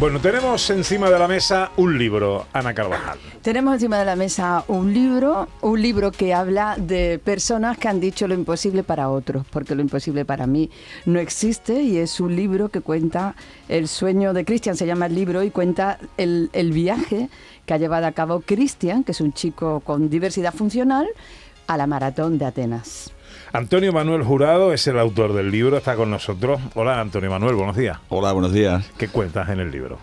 Bueno, tenemos encima de la mesa un libro, Ana Carvajal. Tenemos encima de la mesa un libro, un libro que habla de personas que han dicho lo imposible para otros, porque lo imposible para mí no existe y es un libro que cuenta el sueño de Cristian, se llama el libro, y cuenta el, el viaje que ha llevado a cabo Cristian, que es un chico con diversidad funcional, a la maratón de Atenas. Antonio Manuel Jurado es el autor del libro, está con nosotros. Hola Antonio Manuel, buenos días. Hola, buenos días. ¿Qué cuentas en el libro?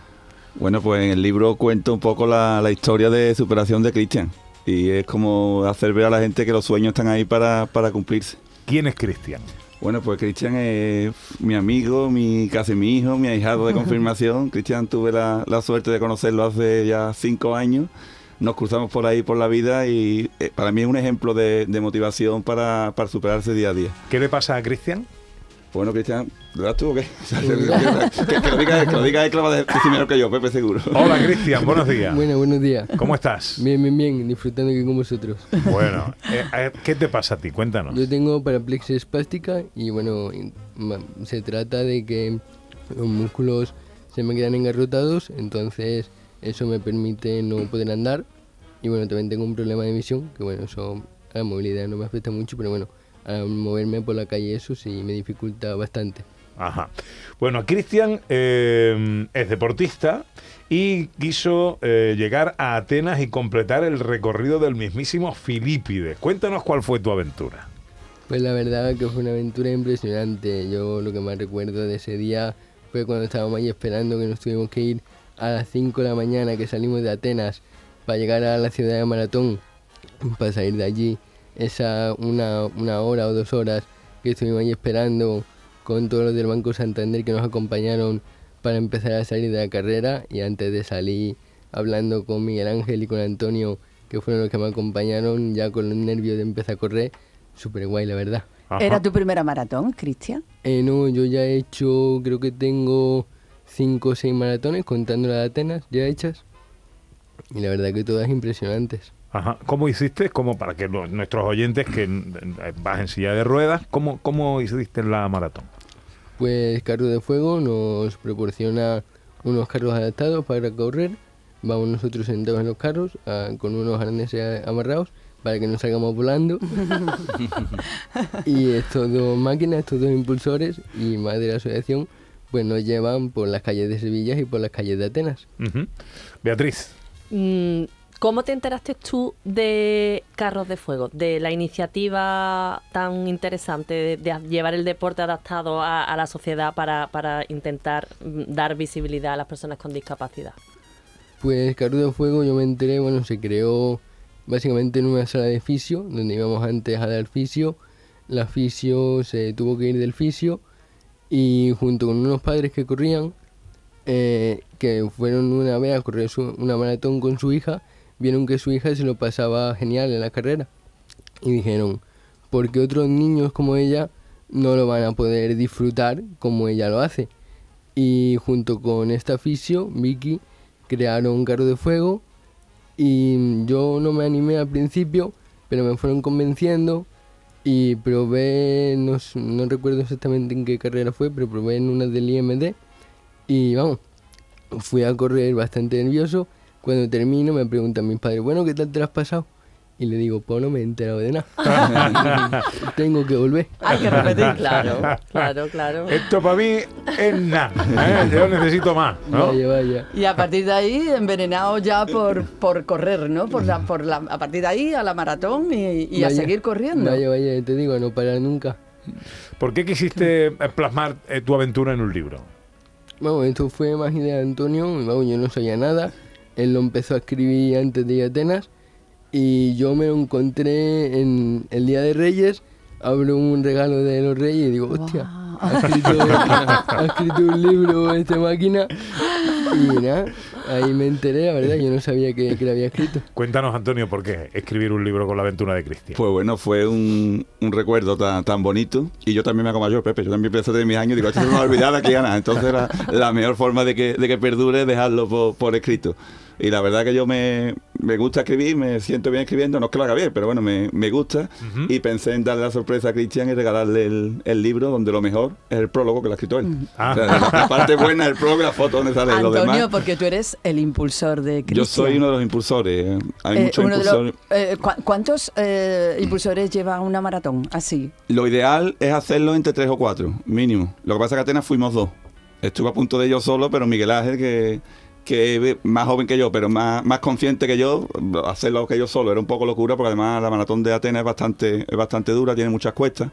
Bueno, pues en el libro cuento un poco la, la historia de superación de Cristian. Y es como hacer ver a la gente que los sueños están ahí para, para cumplirse. ¿Quién es Cristian? Bueno, pues Cristian es mi amigo, mi casi mi hijo, mi ahijado de confirmación. Cristian tuve la, la suerte de conocerlo hace ya cinco años nos cruzamos por ahí por la vida y eh, para mí es un ejemplo de, de motivación para, para, superarse día a día. ¿Qué le pasa a Cristian? Bueno, Cristian, ¿lo tú o qué? que, que, lo diga, que lo diga él, que lo va a decir mejor que yo, Pepe, seguro. Hola, Cristian, buenos días. Bueno, buenos días. ¿Cómo estás? Bien, bien, bien, disfrutando aquí con vosotros. Bueno, eh, ¿qué te pasa a ti? Cuéntanos. Yo tengo paraplexia espástica y bueno, se trata de que los músculos se me quedan engarrotados, entonces eso me permite no poder andar. Y bueno, también tengo un problema de visión, que bueno, eso a la movilidad no me afecta mucho, pero bueno, a moverme por la calle eso sí me dificulta bastante. Ajá. Bueno, Cristian eh, es deportista y quiso eh, llegar a Atenas y completar el recorrido del mismísimo Filipides. Cuéntanos cuál fue tu aventura. Pues la verdad que fue una aventura impresionante. Yo lo que más recuerdo de ese día fue cuando estábamos ahí esperando que nos tuvimos que ir a las 5 de la mañana que salimos de Atenas para llegar a la ciudad de Maratón, para salir de allí, esa una, una hora o dos horas que estuvimos ahí esperando con todos los del Banco Santander que nos acompañaron para empezar a salir de la carrera y antes de salir hablando con Miguel Ángel y con Antonio, que fueron los que me acompañaron, ya con los nervios de empezar a correr, súper guay la verdad. Ajá. ¿Era tu primera maratón, Cristian? Eh, no, yo ya he hecho, creo que tengo cinco o seis maratones, contando las de Atenas ya hechas. Y la verdad que todas impresionantes. Ajá. ¿Cómo hiciste? Como para que los, nuestros oyentes que vas en silla de ruedas, ¿cómo, ¿cómo hiciste la maratón? Pues Carro de Fuego nos proporciona unos carros adaptados para correr. Vamos nosotros sentados en los carros uh, con unos arneses amarrados para que no salgamos volando. y estos dos máquinas, estos dos impulsores y más de la asociación, pues nos llevan por las calles de Sevilla y por las calles de Atenas. Uh -huh. Beatriz. Mm, ¿Cómo te enteraste tú de Carros de Fuego, de la iniciativa tan interesante de, de llevar el deporte adaptado a, a la sociedad para, para, intentar dar visibilidad a las personas con discapacidad? Pues Carros de Fuego yo me enteré, bueno, se creó básicamente en una sala de fisio, donde íbamos antes a dar fisio. La fisio se tuvo que ir del fisio y junto con unos padres que corrían, eh, que fueron una vez a correr una maratón con su hija, vieron que su hija se lo pasaba genial en la carrera y dijeron, porque otros niños como ella no lo van a poder disfrutar como ella lo hace. Y junto con esta fisio, Vicky, crearon un carro de fuego y yo no me animé al principio, pero me fueron convenciendo y probé, no, no recuerdo exactamente en qué carrera fue, pero probé en una del IMD y vamos, fui a correr bastante nervioso. Cuando termino me preguntan mis padres, bueno, ¿qué tal te has pasado? Y le digo, pues no me he enterado de nada. Tengo que volver. Hay que repetir, claro, claro, claro. Esto para mí es nada. ¿eh? Yo necesito más. ¿no? Vaya, vaya. Y a partir de ahí, envenenado ya por, por correr, ¿no? Por la, por la, a partir de ahí, a la maratón y, y vaya, a seguir corriendo. Vaya, vaya, te digo, no parar nunca. ¿Por qué quisiste plasmar eh, tu aventura en un libro? Vamos, esto fue más idea de Antonio. Vamos, yo no sabía nada. Él lo empezó a escribir antes de ir a Atenas. Y yo me lo encontré en el Día de Reyes. Abro un regalo de los Reyes y digo, hostia, wow. ha, escrito, ha escrito un libro esta máquina. Y nada, ahí me enteré, la verdad, yo no sabía que, que lo había escrito. Cuéntanos, Antonio, ¿por qué escribir un libro con la aventura de Cristian? Pues bueno, fue un, un recuerdo tan, tan bonito. Y yo también me hago mayor, Pepe. Yo también pensé de mis años. Digo, esto se me va a olvidar aquí a nada. Entonces la, la mejor forma de que, de que perdure es dejarlo por, por escrito. Y la verdad que yo me, me gusta escribir, me siento bien escribiendo, no es que lo haga bien, pero bueno, me, me gusta. Y pensé en darle la sorpresa a Cristian y regalarle el, el libro donde lo mejor es el prólogo que lo ha escrito él. Ah. O sea, la, la parte buena es el prólogo y la foto donde sale lo Antonio, demás. porque tú eres el impulsor de Cristian. Yo soy uno de los impulsores. Hay Eh, muchos los- impulsores. eh, ¿cu- ¿Cuántos eh, impulsores lleva una maratón así? Lo ideal es hacerlo entre tres o cuatro, mínimo. Lo que pasa es que Atenas fuimos dos. Estuve a punto de ello solo, pero Miguel Ángel, que, que más joven que yo, pero más, más consciente que yo, hacerlo que yo solo era un poco locura, porque además la maratón de Atenas es bastante, es bastante dura, tiene muchas cuestas.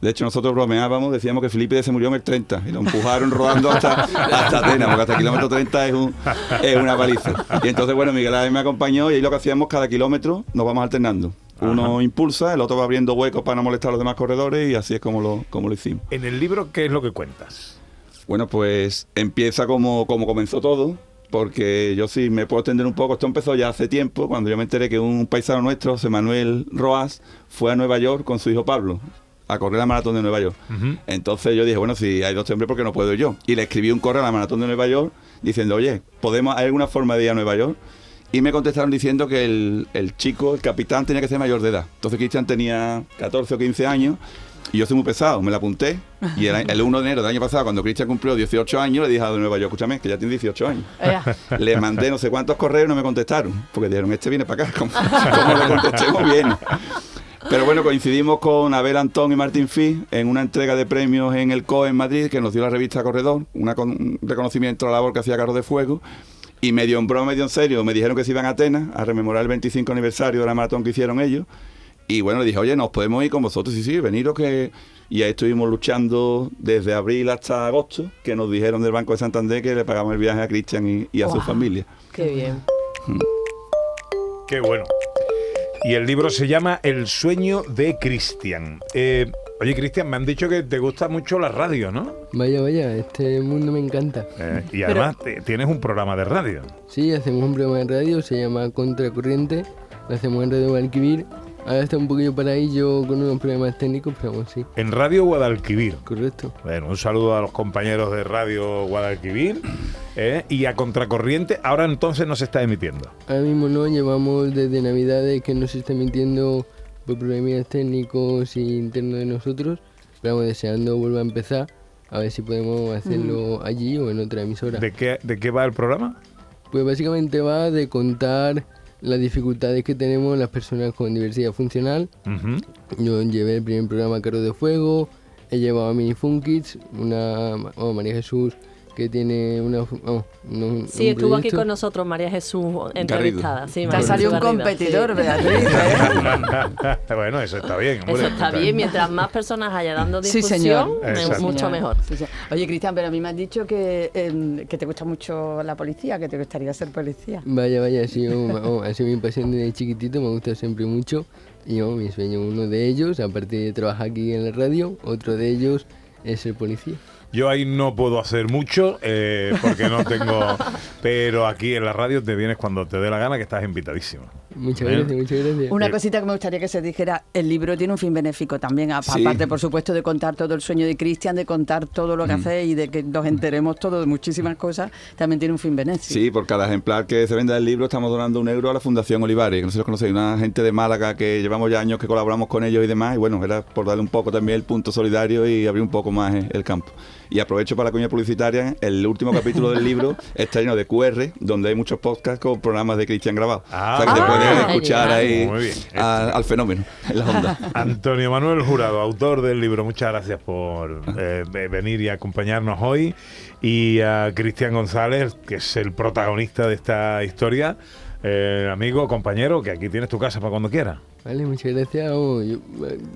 De hecho, nosotros bromeábamos, decíamos que Felipe se murió en el 30 y lo empujaron rodando hasta, hasta Atenas, porque hasta el kilómetro 30 es, un, es una paliza. Y entonces, bueno, Miguel Ángel me acompañó y ahí lo que hacíamos cada kilómetro nos vamos alternando. Uno impulsa, el otro va abriendo huecos para no molestar a los demás corredores y así es como lo, como lo hicimos. En el libro, ¿qué es lo que cuentas? Bueno, pues empieza como, como comenzó todo, porque yo sí me puedo extender un poco. Esto empezó ya hace tiempo, cuando yo me enteré que un paisano nuestro, José Manuel Roas, fue a Nueva York con su hijo Pablo a correr la maratón de Nueva York. Entonces yo dije, bueno, si hay dos hombres, ¿por qué no puedo ir yo? Y le escribí un correo a la maratón de Nueva York diciendo, oye, ¿podemos, ¿hay alguna forma de ir a Nueva York? Y me contestaron diciendo que el, el chico, el capitán, tenía que ser mayor de edad. Entonces Cristian tenía 14 o 15 años y yo soy muy pesado, me la apunté. Y el, el 1 de enero del año pasado, cuando Cristian cumplió 18 años, le dije a de Nueva York, escúchame, que ya tiene 18 años. Le mandé no sé cuántos correos y no me contestaron. Porque dijeron, este viene para acá. Como, le contestemos bien. Pero bueno, coincidimos con Abel Antón y Martín Fi en una entrega de premios en el COE en Madrid, que nos dio la revista Corredor, una con- un reconocimiento a la labor que hacía Carlos de Fuego. Y medio en broma, medio en serio, me dijeron que se iban a Atenas a rememorar el 25 aniversario de la maratón que hicieron ellos. Y bueno, le dije, oye, nos podemos ir con vosotros. Y sí, sí, veniros que... Y ahí estuvimos luchando desde abril hasta agosto, que nos dijeron del Banco de Santander que le pagamos el viaje a Cristian y, y a su familia. Qué bien. Qué bueno. Y el libro se llama El sueño de Cristian. Eh, oye, Cristian, me han dicho que te gusta mucho la radio, ¿no? Vaya, vaya, este mundo me encanta. Eh, y además te- tienes un programa de radio. Sí, hacemos un programa de radio, se llama Contracorriente, lo hacemos en Radio Guadalquivir. Ahora está un poquillo paradillo con unos problemas técnicos, pero vamos, sí, En Radio Guadalquivir. correcto. Bueno, un saludo a los compañeros de Radio Guadalquivir. eh, y a Contracorriente, ahora entonces no se está emitiendo. Ahora mismo no, llevamos desde Navidades que no se está emitiendo por problemas técnicos y internos de nosotros, pero vamos deseando volver a empezar, a ver si podemos hacerlo allí o en otra emisora. ¿De qué, ¿De qué va el programa? Pues básicamente va de contar las dificultades que tenemos las personas con diversidad funcional. Yo llevé el primer programa Carro de Fuego, he llevado a Mini Fun Kids, una oh, María Jesús que tiene una, oh, un- Sí, un estuvo aquí con nosotros María Jesús entrevistada. Sí, Te salido un Garrido, competidor, sí. Beatriz. ¿eh? bueno, eso está bien. hombre. Eso está bien, mientras más personas haya dando Sí, difusión, señor. me- Exacto. mucho mejor. Sí, sí. Oye, Cristian, pero a mí me has dicho que, em, que te gusta mucho la policía, que te gustaría ser policía. Vaya, vaya, ha sido, oh, ha sido mi pasión desde chiquitito, me gusta siempre mucho. Y oh, mi sueño, uno de ellos, aparte de trabajar aquí en la radio, otro de ellos es ser policía. Yo ahí no puedo hacer mucho eh, porque no tengo. Pero aquí en la radio te vienes cuando te dé la gana, que estás invitadísimo. Muchas gracias, muchas gracias. Una cosita que me gustaría que se dijera, el libro tiene un fin benéfico también, Sí. aparte por supuesto de contar todo el sueño de Cristian, de contar todo lo que hace y de que nos enteremos todo de muchísimas cosas, también tiene un fin benéfico. Sí, por cada ejemplar que se venda del libro estamos donando un euro a la Fundación Olivares, que no sé si los conocéis, una gente de Málaga que llevamos ya años que colaboramos con ellos y demás, y bueno, era por darle un poco también el punto solidario y abrir un poco más el campo. Y aprovecho para la cuña publicitaria, el último capítulo del libro está lleno de QR, donde hay muchos podcasts con programas de Cristian grabados. Ah, o sea ah, escuchar ahí a- al fenómeno en la onda. Antonio Manuel Jurado, autor del libro, muchas gracias por eh, ve- venir y acompañarnos hoy. Y a Cristian González, que es el protagonista de esta historia. Eh, amigo, compañero, que aquí tienes tu casa para cuando quieras. Vale, muchas gracias. oh, yo-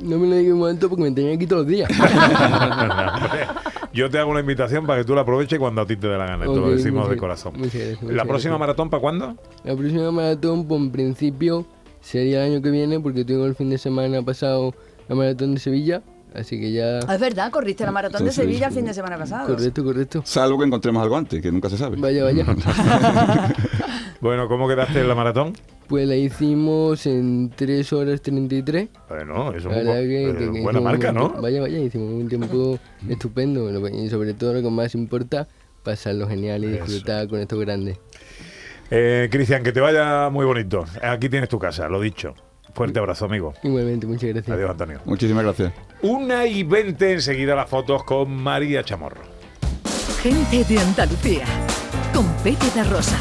no me lo digas un momento porque me tenía aquí todos los días. Yo te hago una invitación para que tú la aproveches cuando a ti te dé la gana. Te lo decimos de corazón. ¿La próxima gracias. maratón para cuándo? La próxima maratón, pues en principio, sería el año que viene porque tengo el fin de semana pasado la maratón de Sevilla Así que ya... Ah, Es verdad, corriste la maratón de Sevilla el fin de semana pasado. Correcto, correcto. Salvo que encontremos algo antes, que nunca se sabe. Vaya, vaya. Bueno, ¿cómo quedaste en la maratón? Pues la hicimos en 3 horas 33. Bueno, es un bu- que, eh, que- que buena marca, un ¿no? Vaya, vaya, hicimos un tiempo estupendo. que- Y sobre todo lo que más importa, pasarlo genial y Eso. disfrutar con estos grandes. Eh, Cristian, que te vaya muy bonito. Aquí tienes tu casa, lo dicho. Fuerte abrazo, amigo. Igualmente, muchas gracias. Adiós, Antonio. Muchísimas gracias. Una y veinte enseguida las fotos con María Chamorro. Gente de Andalucía. Con Pepe de Rosa.